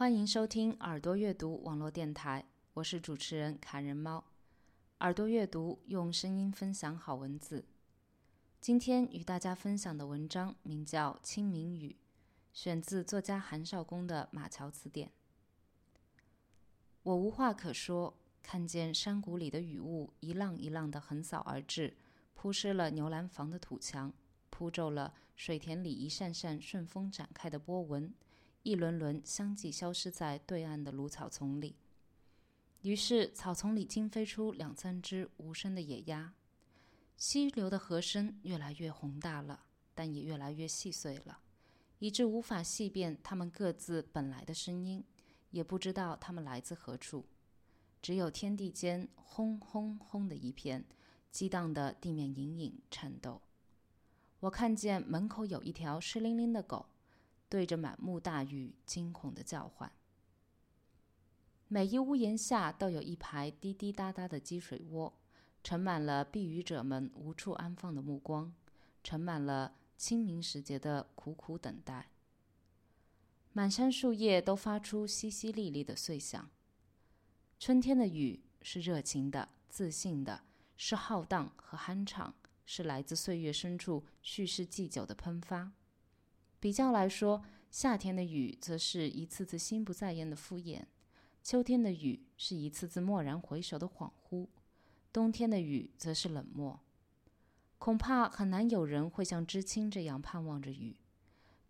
欢迎收听耳朵阅读网络电台，我是主持人卡人猫。耳朵阅读用声音分享好文字。今天与大家分享的文章名叫《清明雨》，选自作家韩少功的《马桥词典》。我无话可说，看见山谷里的雨雾一浪一浪的横扫而至，铺湿了牛栏房的土墙，铺皱了水田里一扇扇顺风展开的波纹。一轮轮相继消失在对岸的芦草丛里。于是，草丛里惊飞出两三只无声的野鸭。溪流的和声越来越宏大了，但也越来越细碎了，以致无法细辨它们各自本来的声音，也不知道它们来自何处。只有天地间轰轰轰的一片，激荡的地面隐隐颤抖。我看见门口有一条湿淋淋的狗。对着满目大雨，惊恐的叫唤。每一屋檐下都有一排滴滴答答的积水窝，盛满了避雨者们无处安放的目光，盛满了清明时节的苦苦等待。满山树叶都发出淅淅沥沥的碎响。春天的雨是热情的、自信的，是浩荡和酣畅，是来自岁月深处蓄势既久的喷发。比较来说，夏天的雨则是一次次心不在焉的敷衍，秋天的雨是一次次蓦然回首的恍惚，冬天的雨则是冷漠。恐怕很难有人会像知青这样盼望着雨，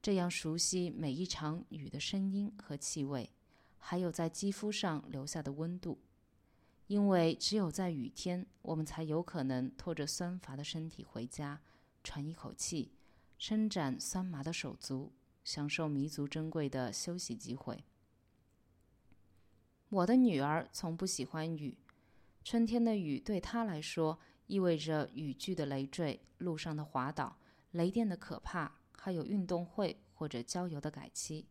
这样熟悉每一场雨的声音和气味，还有在肌肤上留下的温度。因为只有在雨天，我们才有可能拖着酸乏的身体回家，喘一口气。伸展酸麻的手足，享受弥足珍贵的休息机会。我的女儿从不喜欢雨，春天的雨对她来说意味着雨具的累赘、路上的滑倒、雷电的可怕，还有运动会或者郊游的改期。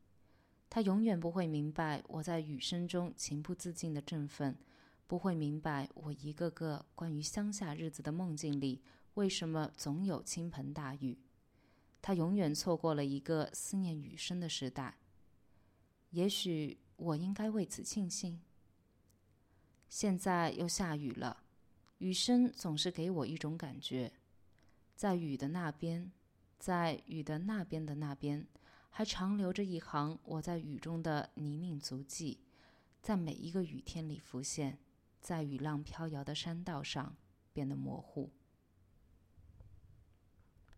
她永远不会明白我在雨声中情不自禁的振奋，不会明白我一个个关于乡下日子的梦境里为什么总有倾盆大雨。他永远错过了一个思念雨声的时代。也许我应该为此庆幸。现在又下雨了，雨声总是给我一种感觉，在雨的那边，在雨的那边的那边，还长留着一行我在雨中的泥泞足迹，在每一个雨天里浮现，在雨浪飘摇的山道上变得模糊。